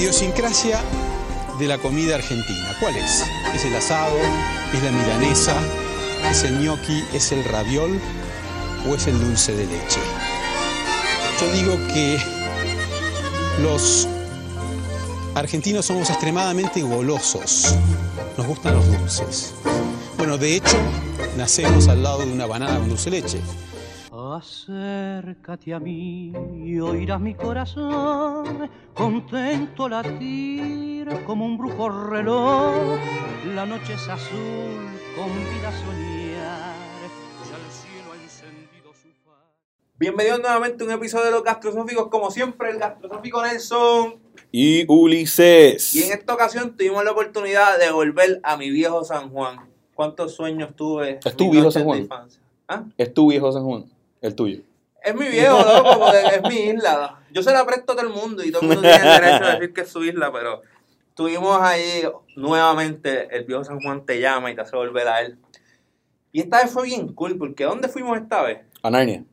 idiosincrasia de la comida argentina. ¿Cuál es? ¿Es el asado? ¿Es la milanesa? ¿Es el gnocchi? ¿Es el raviol? ¿O es el dulce de leche? Yo digo que los argentinos somos extremadamente golosos. Nos gustan los dulces. Bueno, de hecho, nacemos al lado de una banana con dulce de leche. Acércate a mí y oirás mi corazón, contento latir como un brujo reloj. La noche es azul, convida a soñar, ya el cielo ha encendido su faz. Bienvenidos nuevamente a un episodio de los gastrosóficos, como siempre, el gastrosófico Nelson. Y Ulises. Y en esta ocasión tuvimos la oportunidad de volver a mi viejo San Juan. ¿Cuántos sueños tuve? ¿Es tu viejo San Juan? infancia? ¿Ah? Es tu viejo San Juan. El tuyo. Es mi viejo, loco, porque es mi isla. Yo se la presto a todo el mundo y todo el mundo tiene el derecho a decir que es su isla, pero estuvimos ahí nuevamente, el viejo San Juan te llama y te hace volver a él. Y esta vez fue bien cool, porque ¿dónde fuimos esta vez? A Narnia.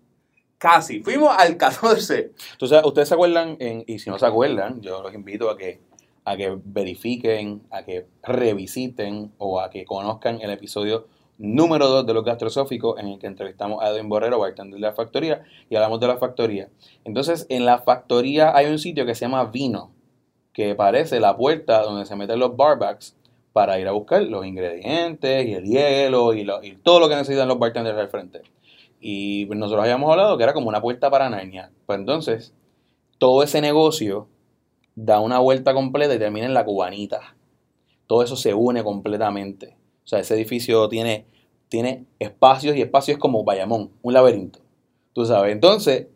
Casi, fuimos al 14. Entonces, ustedes se acuerdan, en- y si no se acuerdan, yo los invito a que, a que verifiquen, a que revisiten o a que conozcan el episodio número 2 de los gastrosóficos en el que entrevistamos a Edwin Borrero, bartender de la factoría, y hablamos de la factoría. Entonces, en la factoría hay un sitio que se llama Vino, que parece la puerta donde se meten los barbacks para ir a buscar los ingredientes y el hielo y, todo lo que necesitan los bartenders al frente. Y nosotros habíamos hablado que era como una puerta para Narnia. Pues entonces, todo ese negocio da una vuelta completa y termina en la cubanita. Todo eso se une completamente. O sea, ese edificio tiene, tiene espacios y espacios como Bayamón, un laberinto. Tú sabes. Entonces,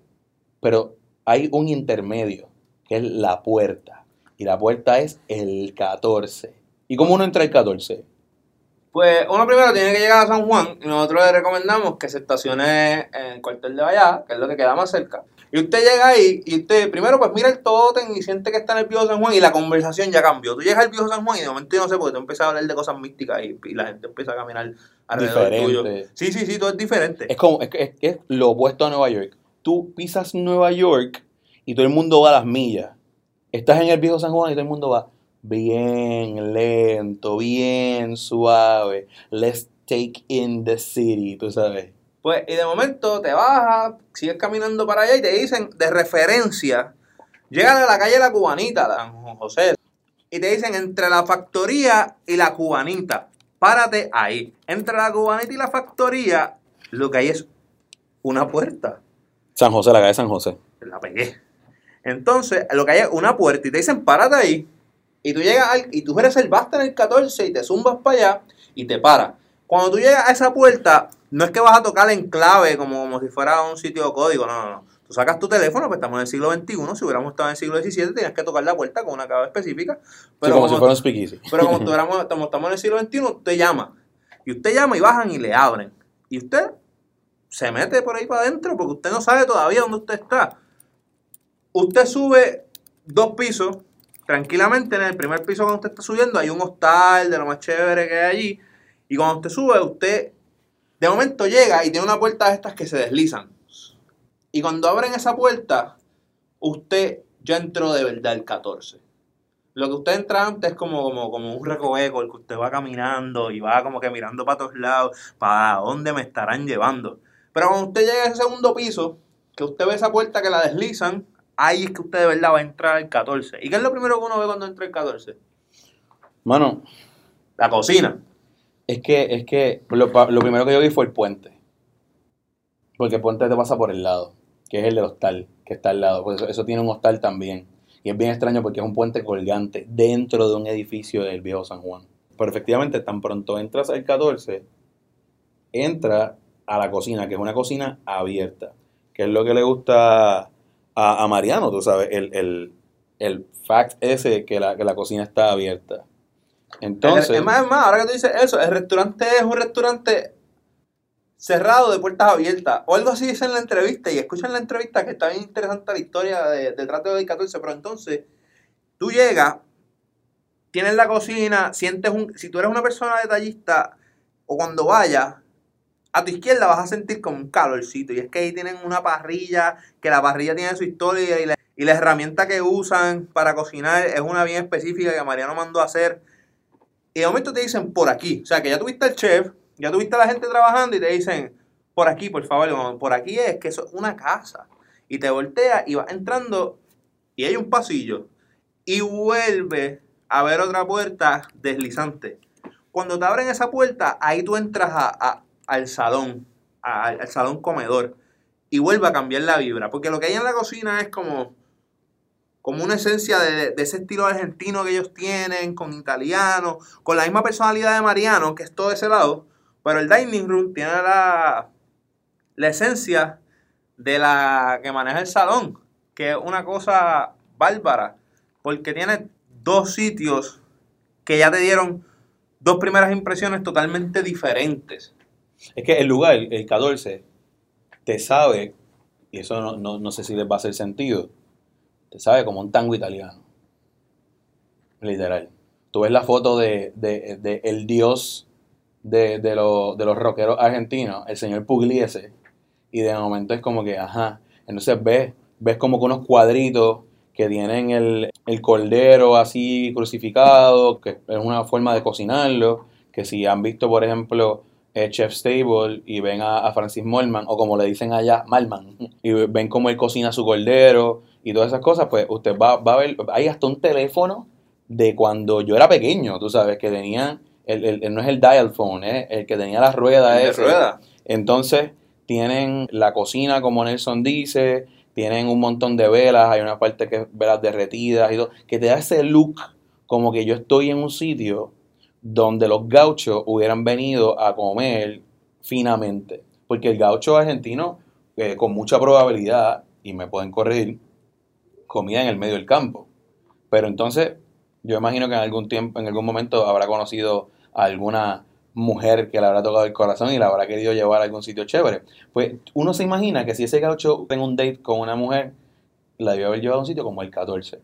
pero hay un intermedio, que es la puerta. Y la puerta es el 14. ¿Y cómo uno entra el 14? Pues uno primero tiene que llegar a San Juan y nosotros le recomendamos que se estacione en el cuartel de Vallada, que es lo que queda más cerca. Y usted llega ahí y usted primero pues mira el tótem y siente que está en el viejo San Juan y la conversación ya cambió. Tú llegas al viejo San Juan y de momento yo no sé porque tú empiezas a hablar de cosas místicas y, y la gente empieza a caminar alrededor Diferente. tuyo. Sí, sí, sí, todo es diferente. Es como, es, es, es lo opuesto a Nueva York. Tú pisas Nueva York y todo el mundo va a las millas. Estás en el viejo San Juan y todo el mundo va bien lento, bien suave. Let's take in the city, tú sabes. Pues, y de momento te bajas, sigues caminando para allá y te dicen, de referencia, llegan a la calle La Cubanita, San José, y te dicen, entre la factoría y la cubanita, párate ahí. Entre la cubanita y la factoría, lo que hay es una puerta. San José, la calle San José. La pegué. Entonces, lo que hay es una puerta y te dicen, párate ahí. Y tú llegas al, y tú eres el basta en el 14 y te zumbas para allá y te paras. Cuando tú llegas a esa puerta, no es que vas a tocar en clave como, como si fuera un sitio de código, no, no, no. Tú sacas tu teléfono, pues estamos en el siglo XXI, si hubiéramos estado en el siglo XVII, tenías que tocar la puerta con una clave específica. Pero sí, como si fuera un speakeasy. pero como tuviéramos- como estamos en el siglo XXI, usted llama. Y usted llama y bajan y le abren. Y usted se mete por ahí para adentro porque usted no sabe todavía dónde usted está. Usted sube dos pisos tranquilamente. En el primer piso cuando usted está subiendo hay un hostal de lo más chévere que hay allí. Y cuando usted sube, usted de momento llega y tiene una puerta de estas que se deslizan. Y cuando abren esa puerta, usted ya entró de verdad el 14. Lo que usted entra antes es como, como, como un recoveco, el que usted va caminando y va como que mirando para todos lados, para dónde me estarán llevando. Pero cuando usted llega a ese segundo piso, que usted ve esa puerta que la deslizan, ahí es que usted de verdad va a entrar al 14. ¿Y qué es lo primero que uno ve cuando entra el 14? Mano, La cocina. Es que, es que lo, lo primero que yo vi fue el puente. Porque el puente te pasa por el lado, que es el del hostal, que está al lado. Pues eso, eso tiene un hostal también. Y es bien extraño porque es un puente colgante dentro de un edificio del viejo San Juan. Pero efectivamente, tan pronto entras al 14, entra a la cocina, que es una cocina abierta. Que es lo que le gusta a, a Mariano, tú sabes, el, el, el fact ese que la, que la cocina está abierta. Entonces, es más, es más, ahora que tú dices eso, el restaurante es un restaurante cerrado de puertas abiertas. O algo así dice en la entrevista. Y escuchan la entrevista que está bien interesante la historia de, de hoy 14. Pero entonces, tú llegas, tienes la cocina, sientes un. Si tú eres una persona detallista, o cuando vayas, a tu izquierda vas a sentir como un calorcito. Y es que ahí tienen una parrilla, que la parrilla tiene su historia y la, y la herramienta que usan para cocinar es una bien específica que Mariano mandó a hacer. Y de momento te dicen por aquí. O sea, que ya tuviste el chef, ya tuviste a la gente trabajando y te dicen por aquí, por favor. Por aquí es que eso es una casa. Y te voltea y vas entrando y hay un pasillo. Y vuelve a ver otra puerta deslizante. Cuando te abren esa puerta, ahí tú entras a, al salón, al salón comedor. Y vuelve a cambiar la vibra. Porque lo que hay en la cocina es como como una esencia de, ese estilo argentino que ellos tienen, con italiano, con la misma personalidad de Mariano, que es todo ese lado, pero el dining room tiene la, la esencia de la que maneja el salón, que es una cosa bárbara, porque tiene dos sitios que ya te dieron dos primeras impresiones totalmente diferentes. Es que el lugar, el 14, te sabe, y eso no, no, no sé si les va a hacer sentido, te sabe como un tango italiano. Literal. Tú ves la foto de, el dios de, los rockeros argentinos, el señor Pugliese, y de momento es como que, ajá. Entonces ves, ves como que unos cuadritos que tienen el, cordero así crucificado, que es una forma de cocinarlo, que si han visto, por ejemplo, eh, Chef Stable y ven a, a, Francis Molman, o como le dicen allá, Malman, y ven cómo él cocina su cordero, y todas esas cosas, pues usted va, va a ver, hay hasta un teléfono de cuando yo era pequeño, tú sabes, que tenía, el, no es el dial phone, es el que tenía la rueda rueda. Entonces, tienen la cocina, como Nelson dice, tienen un montón de velas, hay una parte que es velas derretidas y todo, que te da ese look como que yo estoy en un sitio donde los gauchos hubieran venido a comer finamente. Porque el gaucho argentino, eh, con mucha probabilidad, y me pueden corregir, comida en el medio del campo. Pero entonces, yo imagino que en algún tiempo, en algún momento habrá conocido a alguna mujer que le habrá tocado el corazón y la habrá querido llevar a algún sitio chévere. Pues uno se imagina que si ese gaucho tenga un date con una mujer, la debió haber llevado a un sitio como el 14.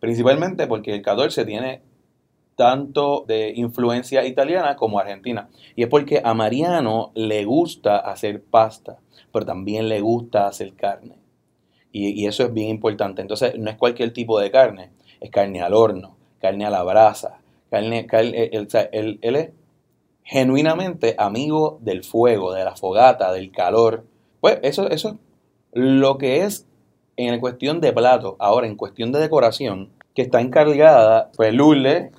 Principalmente porque el 14 tiene tanto de influencia italiana como argentina. Y es porque a Mariano le gusta hacer pasta, pero también le gusta hacer carne. Y, eso es bien importante. Entonces, no es cualquier tipo de carne, es carne al horno, carne a la brasa, carne, él, es genuinamente amigo del fuego, de la fogata, del calor. Pues eso, eso es lo que es en cuestión de plato. Ahora, en cuestión de decoración, que está encargada, pues Lule,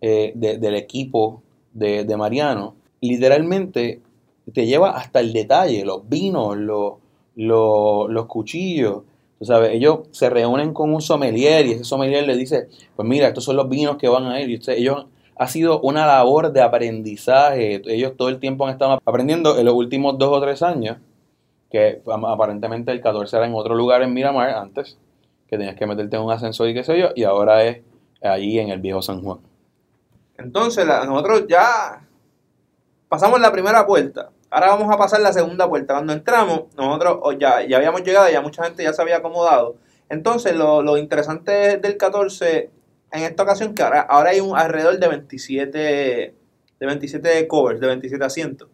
eh, del equipo de, Mariano, literalmente te lleva hasta el detalle, los vinos, los, los cuchillos, Tú sabes, ellos se reúnen con un sommelier y ese sommelier le dice, pues mira, estos son los vinos que van a ir. Y usted, ellos ha sido una labor de aprendizaje. Ellos todo el tiempo han estado aprendiendo en los últimos dos o tres años, que aparentemente el 14 era en otro lugar en Miramar antes, que tenías que meterte en un ascensor y qué sé yo, y ahora es allí en el viejo San Juan. Entonces, nosotros ya pasamos la primera puerta. Ahora vamos a pasar la segunda vuelta. Cuando entramos, nosotros oh, ya, ya habíamos llegado, ya mucha gente ya se había acomodado. Entonces, lo, interesante del 14 en esta ocasión que ahora, ahora hay un alrededor de 27, de 27 covers, de 27 asientos.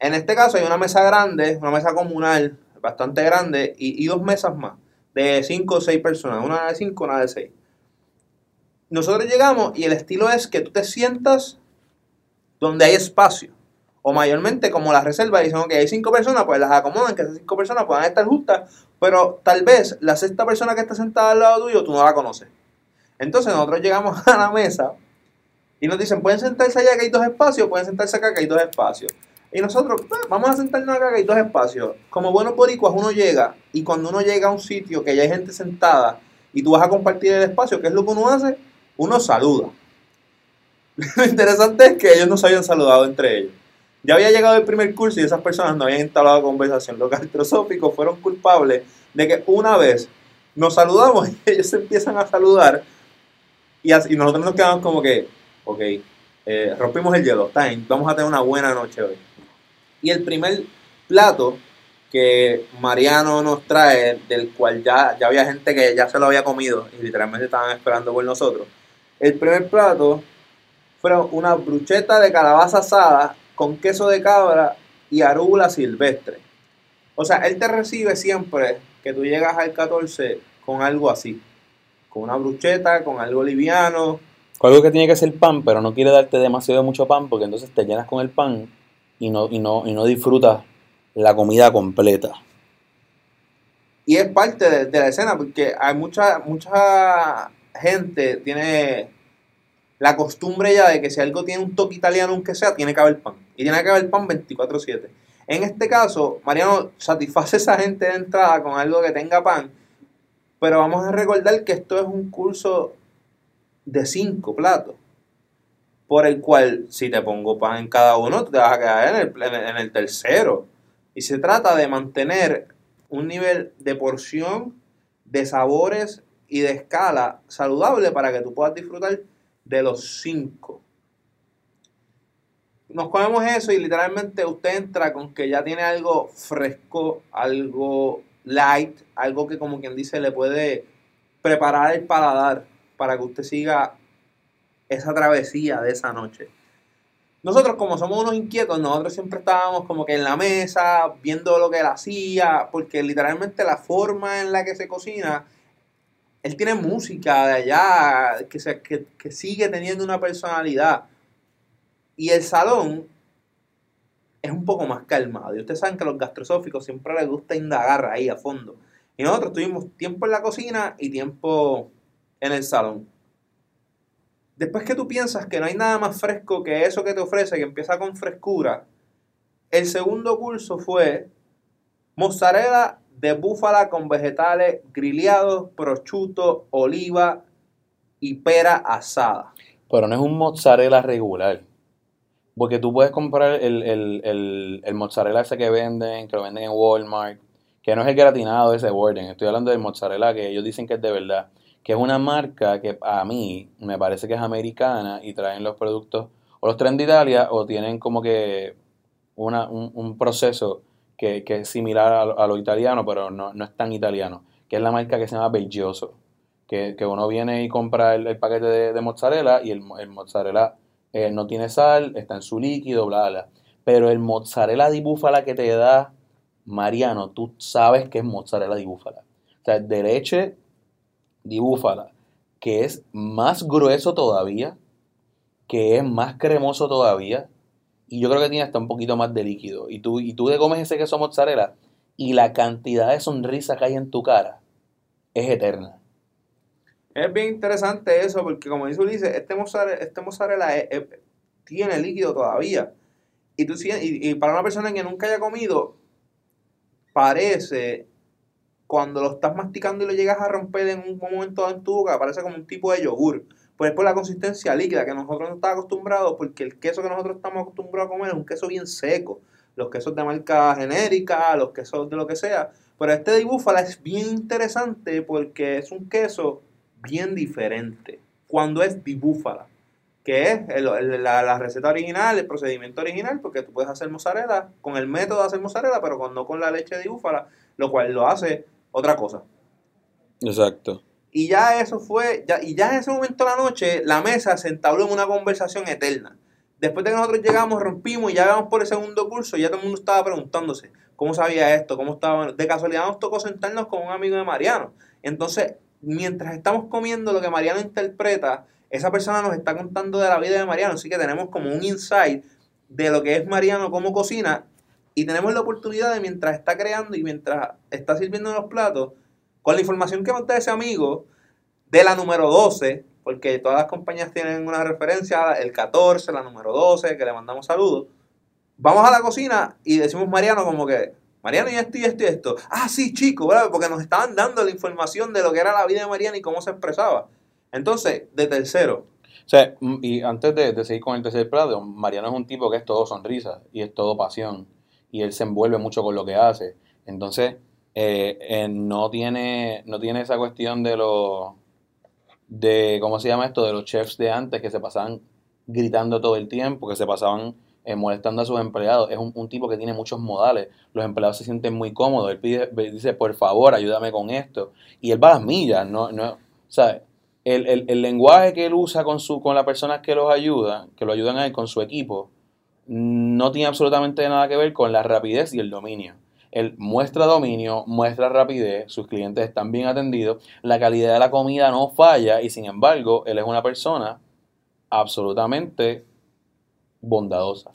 En este caso hay una mesa grande, una mesa comunal bastante grande y, y dos mesas más de 5 o 6 personas, una de 5, una de 6. Nosotros llegamos y el estilo es que tú te sientas donde hay espacio o mayormente como las reservas dicen, que hay cinco personas, pues las acomodan, que esas cinco personas puedan estar justas, pero tal vez la sexta persona que está sentada al lado tuyo, tú no la conoces. Entonces nosotros llegamos a la mesa y nos dicen, pueden sentarse allá que hay dos espacios, pueden sentarse acá que hay dos espacios. Y nosotros, pues, vamos a sentarnos acá que hay dos espacios. Como buenos boricuas uno llega y cuando uno llega a un sitio que ya hay gente sentada y tú vas a compartir el espacio, ¿qué es lo que uno hace? Uno saluda. Lo interesante es que ellos no se habían saludado entre ellos. Ya había llegado el primer curso y esas personas no habían instalado conversación. Los gastrosóficos fueron culpables de que una vez nos saludamos y ellos se empiezan a saludar y, así, nosotros nos quedamos como que, ok, eh, rompimos el hielo, time, vamos a tener una buena noche hoy. Y el primer plato que Mariano nos trae, del cual ya, ya había gente que ya se lo había comido y literalmente estaban esperando por nosotros. El primer plato fue una brucheta de calabaza asada con queso de cabra y arúgula silvestre. O sea, él te recibe siempre que tú llegas al 14 con algo así. Con una brucheta, con algo liviano. Algo que tiene que ser pan, pero no quiere darte demasiado mucho pan porque entonces te llenas con el pan y no, y no, y no disfrutas la comida completa. Y es parte de, de la escena porque hay mucha, mucha gente tiene la costumbre ya de que si algo tiene un toque italiano, aunque sea, tiene que haber pan. Y tiene que haber pan 24-7. En este caso, Mariano satisface a esa gente de entrada con algo que tenga pan. Pero vamos a recordar que esto es un curso de cinco platos. Por el cual, si te pongo pan en cada uno, te vas a quedar en el, en el- en el tercero. Y se trata de mantener un nivel de porción, de sabores y de escala saludable para que tú puedas disfrutar de los cinco. Nos comemos eso y literalmente usted entra con que ya tiene algo fresco, algo light, algo que como quien dice le puede preparar el paladar para que usted siga esa travesía de esa noche. Nosotros como somos unos inquietos, nosotros siempre estábamos como que en la mesa viendo lo que él hacía, porque literalmente la forma en la que se cocina, él tiene música de allá que, se, que, que sigue teniendo una personalidad. Y el salón es un poco más calmado. Y ustedes saben que a los gastrosóficos siempre les gusta indagar ahí a fondo. Y nosotros tuvimos tiempo en la cocina y tiempo en el salón. Después que tú piensas que no hay nada más fresco que eso que te ofrece, que empieza con frescura, el segundo curso fue mozzarella de búfala con vegetales grillados, prosciutto, oliva y pera asada. Pero no es un mozzarella regular. Porque tú puedes comprar el, el, el, el mozzarella ese que venden, que lo venden en Walmart, que no es el gratinado de ese Borden. Estoy hablando del mozzarella que ellos dicen que es de verdad. Que es una marca que a mí me parece que es americana y traen los productos, o los traen de Italia, o tienen como que una, un, un proceso que, que es similar a, lo- italiano, pero no, no es tan italiano. Que es la marca que se llama Belgioso. Que, que uno viene y compra el, el paquete de, de mozzarella y el, el mozzarella eh, no tiene sal, está en su líquido, bla, bla. Pero el mozzarella di búfala que te da Mariano, tú sabes que es mozzarella di búfala. O sea, de leche di búfala, que es más grueso todavía, que es más cremoso todavía, y yo creo que tiene hasta un poquito más de líquido. Y tú, y tú te comes ese queso mozzarella, y la cantidad de sonrisa que hay en tu cara es eterna. Es bien interesante eso, porque como dice Ulises, este mozzarella, este mozzarella tiene líquido todavía. Y, tú, y, y para una persona que nunca haya comido, parece, cuando lo estás masticando y lo llegas a romper en un momento en tu boca, parece como un tipo de yogur. Pues es por la consistencia líquida que nosotros no estamos acostumbrados, porque el queso que nosotros estamos acostumbrados a comer es un queso bien seco. Los quesos de marca genérica, los quesos de lo que sea. Pero este de búfala es bien interesante porque es un queso bien diferente. Cuando es de búfala, que es la receta original, el procedimiento original, porque tú puedes hacer mozzarella con el método de hacer mozzarella, pero con- no con la leche de búfala, lo cual lo hace otra cosa. Exacto. Y ya eso fue, ya, y ya en ese momento de la noche, la mesa se entabló en una conversación eterna. Después de que nosotros llegamos, rompimos y ya vamos por el segundo curso, ya todo el mundo estaba preguntándose cómo sabía esto, cómo estaba. De casualidad nos tocó sentarnos con un amigo de Mariano. Entonces, mientras estamos comiendo lo que Mariano interpreta, esa persona nos está contando de la vida de Mariano, así que tenemos como un insight de lo que es Mariano, cómo cocina, y tenemos la oportunidad de mientras está creando y mientras está sirviendo los platos, con la información que da ese amigo de la número 12, porque todas las compañías tienen una referencia, el 14, la número 12, que le mandamos saludos, vamos a la cocina y decimos Mariano como que, Mariano y esto y esto y esto. Ah, sí, chico, porque nos estaban dando la información de lo que era la vida de Mariano y cómo se expresaba. Entonces, de tercero, O sea, mm, y antes de, de seguir con el tercer plato, Mariano es un tipo que es todo sonrisa y es todo pasión. Y él se envuelve mucho con lo que hace. Entonces, eh, eh, no, tiene, no tiene esa cuestión de los. de ¿Cómo se llama esto? De los chefs de antes que se pasaban gritando todo el tiempo, que se pasaban eh, molestando a sus empleados. Es un, un tipo que tiene muchos modales. Los empleados se sienten muy cómodos. Él pide, dice, por favor, ayúdame con esto. Y él va a las millas. No, no, ¿sabes? el, el, el lenguaje que él usa con, su, con las personas que los ayudan, que lo ayudan a él con su equipo, no tiene absolutamente nada que ver con la rapidez y el dominio. Él muestra dominio, muestra rapidez, sus clientes están bien atendidos, la calidad de la comida no falla y sin embargo, él es una persona absolutamente bondadosa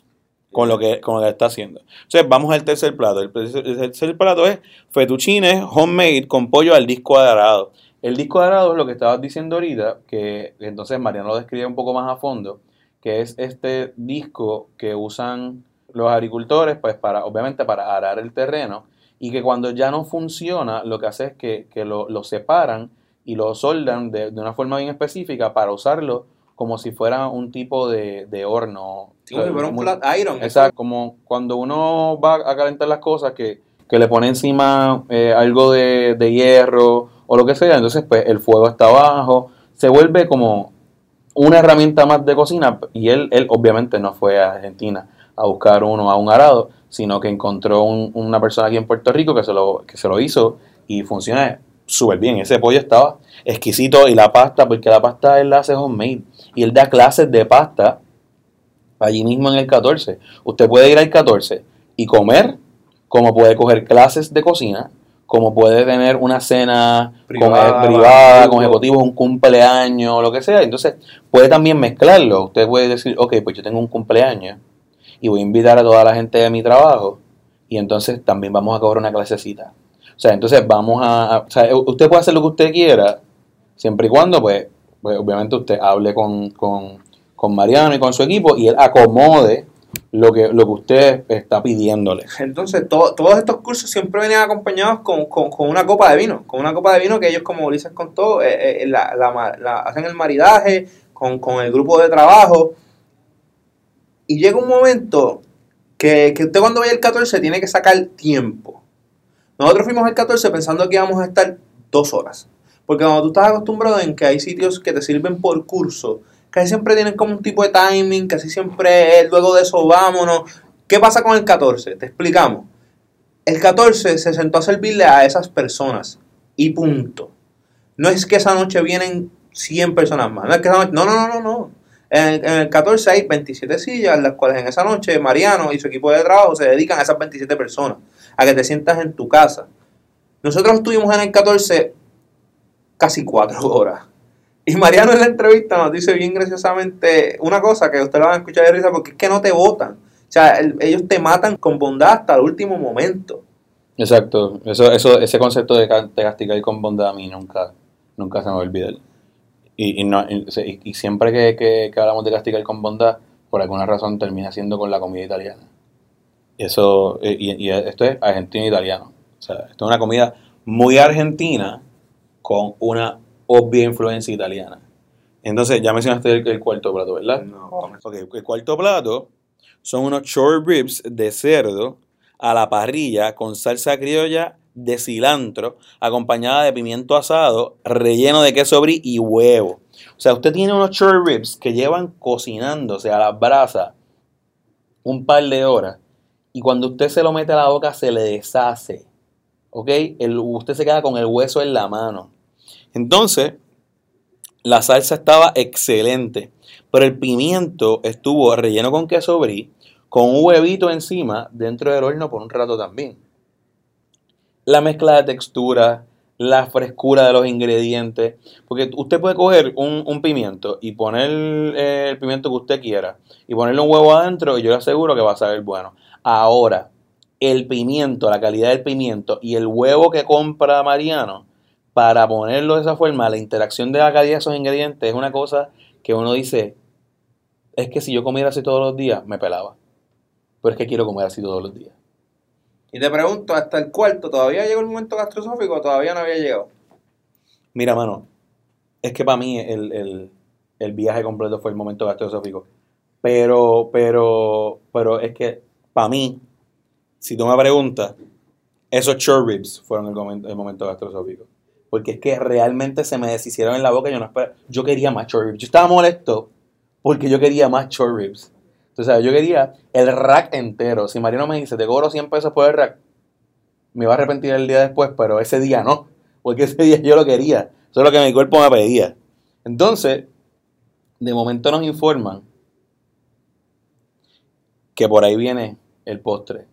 con lo que, con lo que está haciendo. Entonces, vamos al tercer plato. El tercer, plato es fettuccine homemade con pollo al disco cuadrado. El disco cuadrado es lo que estabas diciendo ahorita, que entonces Mariano lo describe un poco más a fondo, que es este disco que usan los agricultores, pues para, obviamente para arar el terreno, y que cuando ya no funciona, lo que hace es que, que lo, lo separan y lo soldan de, de una forma bien específica para usarlo como si fuera un tipo de, de horno. Sí, como si fuera un flat iron. Exacto, como cuando uno va a calentar las cosas que, que le pone encima eh, algo de, de hierro o lo que sea, entonces pues el fuego está abajo, se vuelve como una herramienta más de cocina y él, él obviamente no fue a Argentina a buscar uno a un arado, sino que encontró un- una persona aquí en Puerto Rico que se lo, que se lo hizo y funciona súper bien. Ese pollo estaba exquisito y la pasta, porque la pasta él la hace homemade y él da clases de pasta allí mismo en el 14. Usted puede ir al 14 y comer, como puede coger clases de cocina, como puede tener una cena Privada, con- privada, con ejecutivos, un cumpleaños, lo que sea. Entonces, puede también mezclarlo. Usted puede decir, ok, pues yo tengo un cumpleaños y voy a invitar a toda la gente de mi trabajo y entonces también vamos a cobrar una clasecita. O sea, entonces vamos a... o sea, usted puede hacer lo que usted quiera, siempre y cuando, pues, pues obviamente usted hable con, con, con Mariano y con su equipo y él acomode lo que, lo que usted está pidiéndole. Entonces, to- todos estos cursos siempre venían acompañados con, con- con una copa de vino. Con una copa de vino que ellos, como Ulises contó, eh, eh, la, la la- hacen el maridaje con, con el grupo de trabajo. Y llega un momento que, que usted cuando vaya el 14 tiene que sacar tiempo. Nosotros fuimos el 14 pensando que íbamos a estar dos horas. Porque cuando tú estás acostumbrado en que hay sitios que te sirven por curso, casi siempre tienen como un tipo de timing, casi siempre luego de eso vámonos. ¿Qué pasa con el 14? Te explicamos. El 14 se sentó a servirle a esas personas y punto. No es que esa noche vienen 100 personas más. No, es que esa noche- no, no, no, no, no. En el, en el 14 hay 27 sillas, las cuales en esa noche Mariano y su equipo de trabajo se dedican a esas 27 personas, a que te sientas en tu casa. Nosotros estuvimos en el 14 casi 4 horas. Y Mariano en la entrevista nos dice bien graciosamente una cosa que ustedes van a escuchar de risa porque es que no te votan. O sea, el- ellos te matan con bondad hasta el último momento. Exacto. Eso, eso, ese concepto de castigar con bondad a mí nunca, nunca se me va a olvidar. Y, y, no, y, y- siempre que, que- que hablamos de castigar con bondad, por alguna razón termina siendo con la comida italiana. Eso, y, y esto es argentino-italiano. O sea, esto es una comida muy argentina con una obvia influencia italiana. Entonces, ya mencionaste el, el cuarto plato, ¿verdad? Ok, el cuarto plato son unos short ribs de cerdo a la parrilla con salsa criolla de cilantro, acompañada de pimiento asado, relleno de queso brie y huevo. O sea, usted tiene unos short ribs que llevan cocinándose a las brasas un par de horas y cuando usted se lo mete a la boca se le deshace. ¿Ok? El- usted se queda con el hueso en la mano. Entonces, la salsa estaba excelente, pero el pimiento estuvo relleno con queso brie, con un huevito encima dentro del horno por un rato también. La mezcla de textura, la frescura de los ingredientes, porque usted puede coger un, pimiento y poner el pimiento que usted quiera y ponerle un huevo adentro y yo le aseguro que va a saber bueno. Ahora, el pimiento, la calidad del pimiento y el huevo que compra Mariano, para ponerlo de esa forma, la interacción de la calidad de esos ingredientes es una cosa que uno dice, es que si yo comiera así todos los días, me pelaba. Pero es que quiero comer así todos los días. Y te pregunto, hasta el cuarto, ¿todavía llegó el momento gastrosófico o todavía no había llegado? Mira, mano, es que para mí el, el- el viaje completo fue el momento gastrosófico. Pero, pero, pero es que para mí, si tú me preguntas, esos short ribs fueron el momento, el momento gastrosófico. Porque es que realmente se me deshicieron en la boca. Yo no esperaba- Yo quería más short ribs. Yo estaba molesto porque yo quería más short ribs. Entonces, yo quería el rack entero. Si Mariano me dice, te cobro 100 pesos por el rack, me iba a arrepentir el día después, pero ese día no. Porque ese día yo lo quería. Eso es lo que mi cuerpo me pedía. Entonces, de momento nos informan que por ahí viene el postre.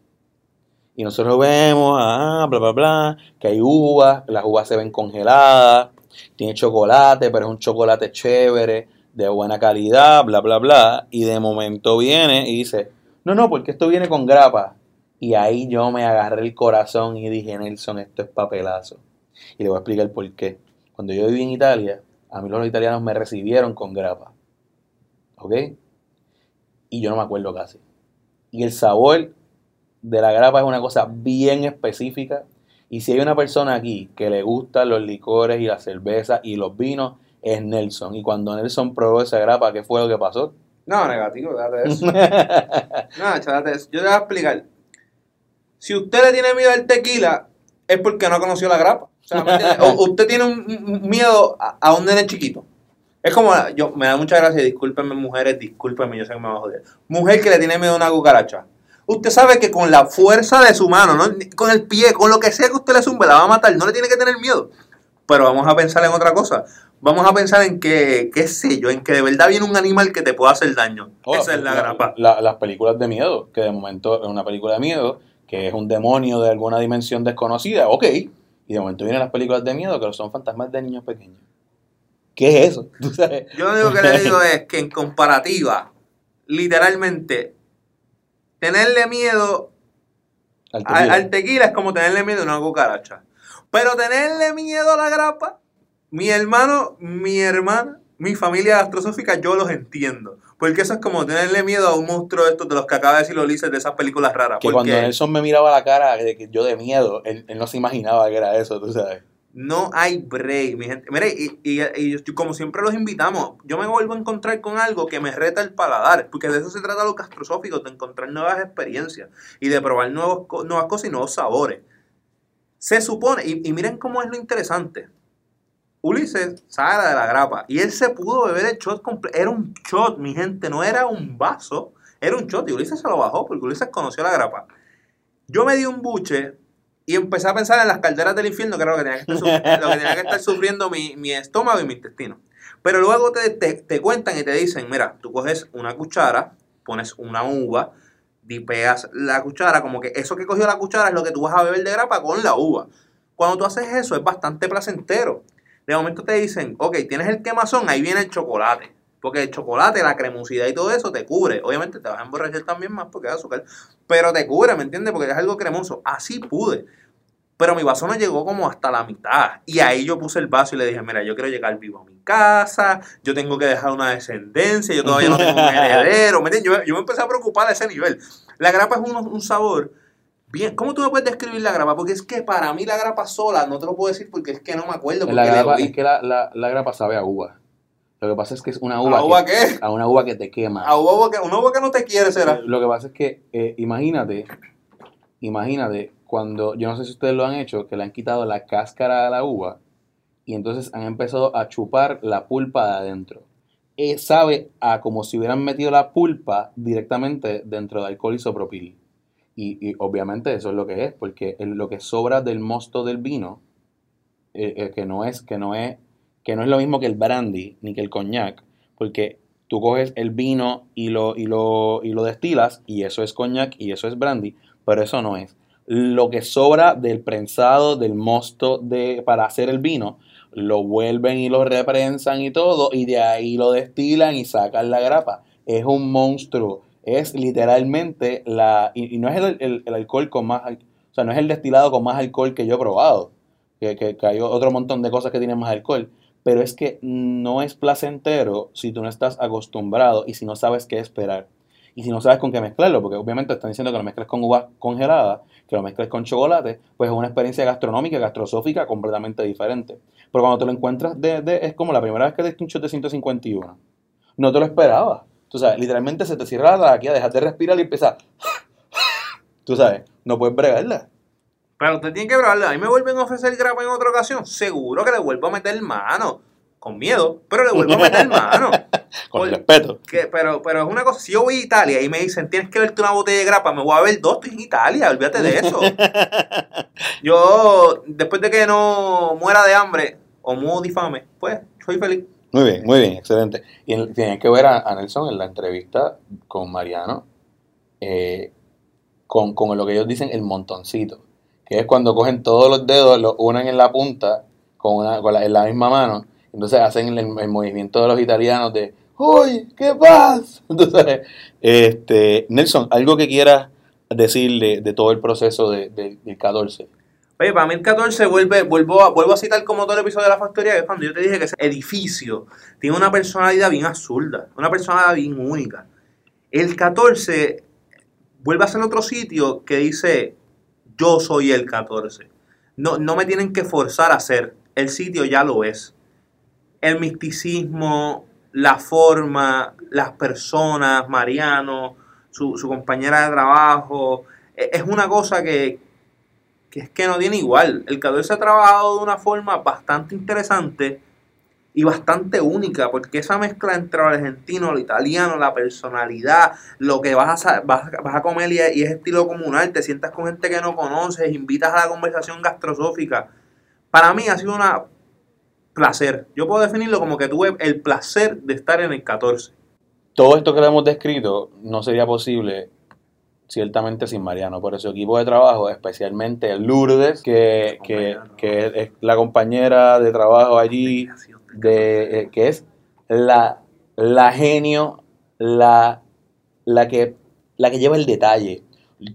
Y nosotros vemos, ah, bla, bla, bla, que hay uvas, las uvas se ven congeladas, tiene chocolate, pero es un chocolate chévere, de buena calidad, bla, bla, bla. Y de momento viene y dice, no, no, porque esto viene con grapa. Y ahí yo me agarré el corazón y dije, Nelson, esto es papelazo. Y le voy a explicar por qué. Cuando yo viví en Italia, a mí los italianos me recibieron con grapa. ¿Ok? Y yo no me acuerdo casi. Y el sabor de la grapa es una cosa bien específica. Y si hay una persona aquí que le gustan los licores y la cerveza y los vinos, es Nelson. Y cuando Nelson probó esa grapa, ¿qué fue lo que pasó? No, negativo, date eso. no, date eso. Yo te voy a explicar. Si usted le tiene miedo al tequila, es porque no conoció la grapa. O sea. O usted tiene un un miedo a, a un nene chiquito. Es como, yo, me da mucha gracia, discúlpenme mujeres, discúlpenme, yo sé que me va a joder. Mujer que le tiene miedo a una cucaracha. Usted sabe que con la fuerza de su mano, ¿no? con el pie, con lo que sea que usted le zumbe, la va a matar. No le tiene que tener miedo. Pero vamos a pensar en otra cosa. Vamos a pensar en que, qué sé yo, en que de verdad viene un animal que te pueda hacer daño. Oh, Esa es la, grapa. la- las películas de miedo, que de momento es una película de miedo, que es un demonio de alguna dimensión desconocida, ok. Y de momento vienen las películas de miedo, que son fantasmas de niños pequeños. ¿Qué es eso? ¿Tú sabes? Yo lo único que le digo es que en comparativa, literalmente, tenerle miedo Al al, tequila. al tequila es como tenerle miedo a una cucaracha. Pero tenerle miedo a la grapa, mi hermano, mi hermana, mi familia gastrosófica, yo los entiendo. Porque eso es como tenerle miedo a un monstruo de estos de los que acaba de decir Ulises de esas películas raras. que cuando Nelson me miraba la cara de que yo de miedo, él, él no se imaginaba que era eso, tú sabes. no hay break, mi gente. Mire, y, y, y yo- como siempre los invitamos, yo me vuelvo a encontrar con algo que me reta el paladar, porque de eso se trata los gastrosóficos, de encontrar nuevas experiencias y de probar nuevos, nuevas cosas y nuevos sabores. Se supone, y, y miren cómo es lo interesante. Ulises sale de la grapa y él se pudo beber el shot completo. Era un shot, mi gente, no era un vaso, era un shot. Y Ulises se lo bajó porque Ulises conoció la grapa. Yo me di un buche y empecé a pensar en las calderas del infierno, que era lo que tenía que estar, suf- lo que tenía que estar sufriendo mi, mi estómago y mi intestino. Pero luego te, te, te cuentan y te dicen, mira, tú coges una cuchara, pones una uva, dipeas la cuchara, como que eso que cogió la cuchara es lo que tú vas a beber de grapa con la uva. Cuando tú haces eso es bastante placentero. De momento te dicen, ok, tienes el quemazón, ahí viene el chocolate. Porque el chocolate, la cremosidad y todo eso te cubre. Obviamente te vas a emborrachar también más porque es azúcar. Pero te cubre, ¿me entiendes? Porque es algo cremoso. Así pude. Pero mi vaso no llegó como hasta la mitad. Y ahí yo puse el vaso y le dije, mira, yo quiero llegar vivo a mi casa, yo tengo que dejar una descendencia, yo todavía no tengo un heredero. ¿Me? Yo, yo me empecé a preocupar a ese nivel. La grapa es un, un sabor bien. ¿Cómo tú me puedes describir la grapa? Porque es que para mí la grapa sola no te lo puedo decir porque es que no me acuerdo. La grapa, es que la, la, la grapa sabe a uva. Lo que pasa es que es una uva, ¿A uva que, qué? a una uva que te quema. A uva que, una uva que no te quiere será. Lo que pasa es que, eh, imagínate, imagínate cuando, yo no sé si ustedes lo han hecho, que le han quitado la cáscara a la uva y entonces han empezado a chupar la pulpa de adentro. Eh, sabe a como si hubieran metido la pulpa directamente dentro de alcohol isopropil. Y, obviamente eso es lo que es, porque el- lo que sobra del mosto del vino, eh, eh, que no es, que no es, que no es lo mismo que el brandy ni que el coñac, porque tú coges el vino y lo, y lo, y lo destilas, y eso es coñac y eso es brandy, pero eso no es. Lo que sobra del prensado, del mosto de, para hacer el vino, lo vuelven y lo reprensan y todo, y de ahí lo destilan y sacan la grapa. Es un monstruo. Es literalmente la. Y, no es el, el- alcohol con más. O sea, no es el destilado con más alcohol que yo he probado. Que, que, que hay otro montón de cosas que tienen más alcohol. Pero es que no es placentero si tú no estás acostumbrado y si no sabes qué esperar. Y si no sabes con qué mezclarlo, porque obviamente están diciendo que lo mezclas con uva congelada, que lo mezcles con chocolate, pues es una experiencia gastronómica, gastrosófica completamente diferente. Pero cuando te lo encuentras, de, es como la primera vez que diste un shot de 151. No te lo esperabas. Tú sabes, literalmente se te cierra la tráquea, dejas de respirar y empiezas. Tú sabes, no puedes bregarla. Pero usted tiene que probarla. A mí me vuelven a ofrecer grapa en otra ocasión. Seguro que le vuelvo a meter mano. Con miedo, pero le vuelvo a meter mano. Con respeto. Que, pero, pero es una cosa, si yo voy a Italia y me dicen, tienes que verte una botella de grapa, me voy a ver dos, estoy en Italia, olvídate de eso. Yo, después de que no muera de hambre o muero de fame, pues, soy feliz. Muy bien, muy bien, excelente. Y en- tienen que ver a, a Nelson en la entrevista con Mariano. Eh, con, con lo que ellos dicen el montoncito, que es cuando cogen todos los dedos, los unen en la punta, con una, con la, en la misma mano, entonces hacen el, el movimiento de los italianos de ¡Uy! ¿Qué pasa? Entonces, este, Nelson, algo que quieras decirle de todo el proceso de, de- del 14. Oye, para mí el 14 vuelve, vuelvo, a, vuelvo a citar como todo el episodio de la factoría, que es cuando yo te dije que ese edificio tiene una personalidad bien absurda, una personalidad bien única. El 14 vuelve a ser otro sitio que dice, yo soy el 14. No, no me tienen que forzar a ser, el sitio ya lo es. El misticismo, la forma, las personas, Mariano, su, su compañera de trabajo, e- es una cosa que, que es que no tiene igual. El 14 ha trabajado de una forma bastante interesante y bastante única, porque esa mezcla entre lo argentino, lo italiano, la personalidad, lo que vas a, vas, vas a comer y, y es estilo comunal, te sientas con gente que no conoces, invitas a la conversación gastrosófica. Para mí ha sido una placer. Yo puedo definirlo como que tuve el placer de estar en el 14. Todo esto que le hemos descrito no sería posible ciertamente sin Mariano, por su equipo de trabajo, especialmente Lourdes, que, que, que es la compañera de trabajo allí, de, eh, que es la, la genio, la, la, que, la que lleva el detalle.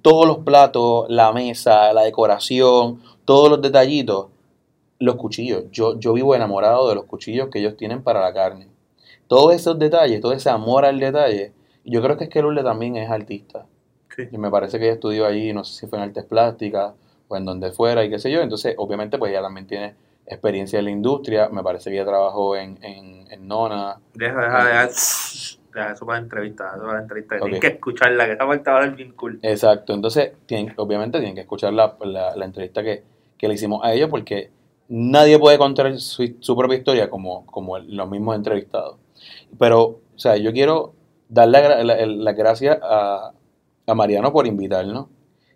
Todos los platos, la mesa, la decoración, todos los detallitos, los cuchillos. Yo, yo vivo enamorado de los cuchillos que ellos tienen para la carne. Todos esos detalles, todo ese amor al detalle. Yo creo que es que Lourdes también es artista. Sí. Y me parece que ella estudió allí, no sé si fue en artes plásticas o en donde fuera y qué sé yo. Entonces, obviamente, pues ella también tiene experiencia en la industria. Me parece que ella trabajó en, en, en Nona. Deja, deja, deja. Deja eso para la entrevista, eso para la entrevista. Ok. Tienes que escucharla, que esa parte va a ser bien cool. Exacto. Entonces, tienen, obviamente tienen que escuchar la, la- la entrevista que, que le hicimos a ellos porque nadie puede contar su, propia historia como, como los mismos entrevistados. Pero, o sea, yo quiero darle la, la- la gracias a, a Mariano por invitarnos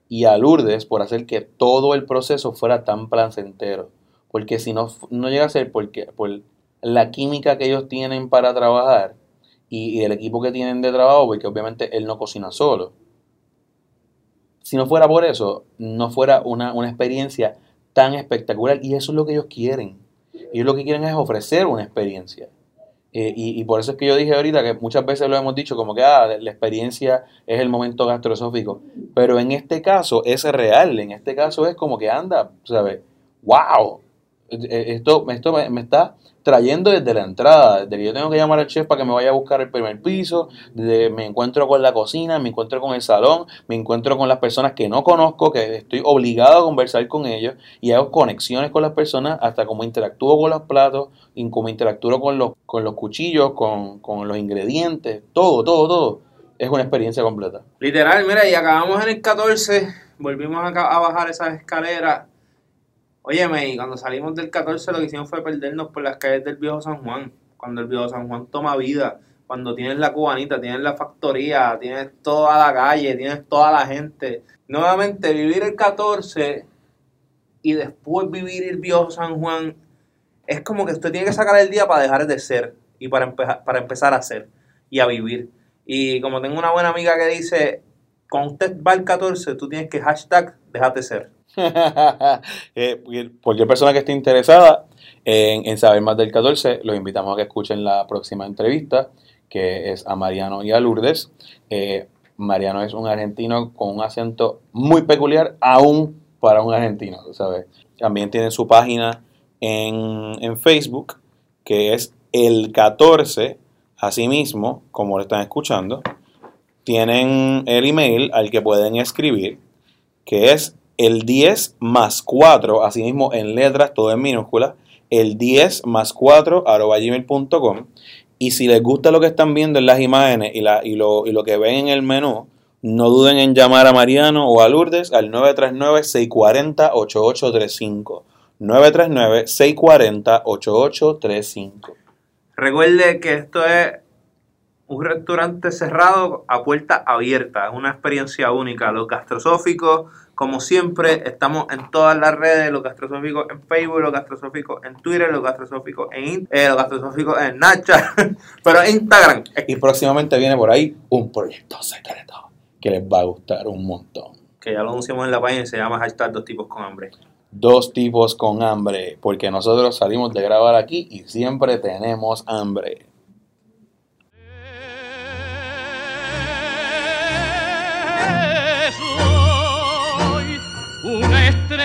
y a Lourdes por hacer que todo el proceso fuera tan placentero. Porque si no, no llega a ser porque, por la química que ellos tienen para trabajar y, y el equipo que tienen de trabajo, porque obviamente él no cocina solo. Si no fuera por eso, no fuera una, una experiencia tan espectacular. Y eso es lo que ellos quieren. Ellos lo que quieren es ofrecer una experiencia. Eh, y, por eso es que yo dije ahorita que muchas veces lo hemos dicho como que ah, la experiencia es el momento gastrosófico. Pero en este caso es real. En este caso es como que anda, ¿sabes? ¡Wow! Eh, Esto, esto me, está trayendo desde la entrada, desde que yo tengo que llamar al chef para que me vaya a buscar el primer piso, desde me encuentro con la cocina, me encuentro con el salón, me encuentro con las personas que no conozco, que estoy obligado a conversar con ellos y hago conexiones con las personas hasta cómo interactúo con los platos, y cómo interactúo con los, con los cuchillos, con, con los ingredientes, todo, todo, todo. Es una experiencia completa. Literal, mira, y acabamos en el 14, volvimos a bajar esas escaleras. Óyeme, y cuando salimos del 14 lo que hicimos fue perdernos por las calles del viejo San Juan. Cuando el viejo San Juan toma vida, cuando tienes la cubanita, tienes la factoría, tienes toda la calle, tienes toda la gente. Nuevamente, vivir el 14 y después vivir el viejo San Juan es como que usted tiene que sacar el día para dejar de ser y para, empe- para empezar a ser y a vivir. Y como tengo una buena amiga que dice, cuando usted va al 14, tú tienes que hashtag déjate ser. Eh, cualquier persona que esté interesada en, saber más del 14, los invitamos a que escuchen la próxima entrevista, que es a Mariano y a Lourdes. Eh, Mariano es un argentino con un acento muy peculiar, aún para un argentino, ¿sabes? También tiene su página en, en Facebook, que es el 14, asimismo, como lo están escuchando. Tienen el email al que pueden escribir, que es el 10 más 4, así mismo en letras, todo en minúsculas, el 10 más 4 arroba gmail.com. Y si les gusta lo que están viendo en las imágenes y, la, y, lo, y lo que ven en el menú, no duden en llamar a Mariano o a Lourdes al 939-640-8835. 939-640-8835. Recuerde que esto es un restaurante cerrado a puerta abierta, es una experiencia única. Los gastrosóficos, como siempre, estamos en todas las redes, los gastrosóficos en Facebook, los gastrosóficos en Twitter, los gastrosóficos en, eh, los gastrosóficos en Snapchat, pero en Instagram. Y próximamente viene por ahí un proyecto secreto que les va a gustar un montón. que ya lo anunciamos en la página y se llama hashtag dos tipos con hambre. Dos tipos con hambre, porque nosotros salimos de grabar aquí y siempre tenemos hambre.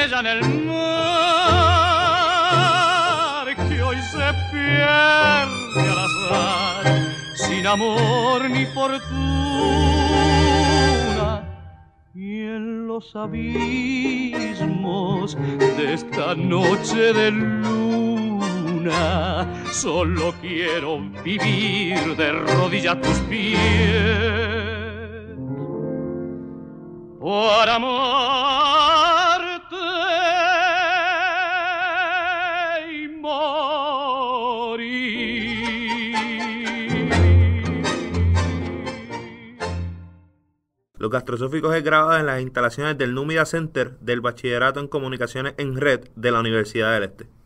Estrella en el mar que hoy se pierde al azar, sin amor ni fortuna. Y en los abismos de esta noche de luna, solo quiero vivir de rodillas a tus pies para amarte Los Gastrosóficos es grabado en las instalaciones del Númida Center del Bachillerato en Comunicaciones en Red de la Universidad del Este.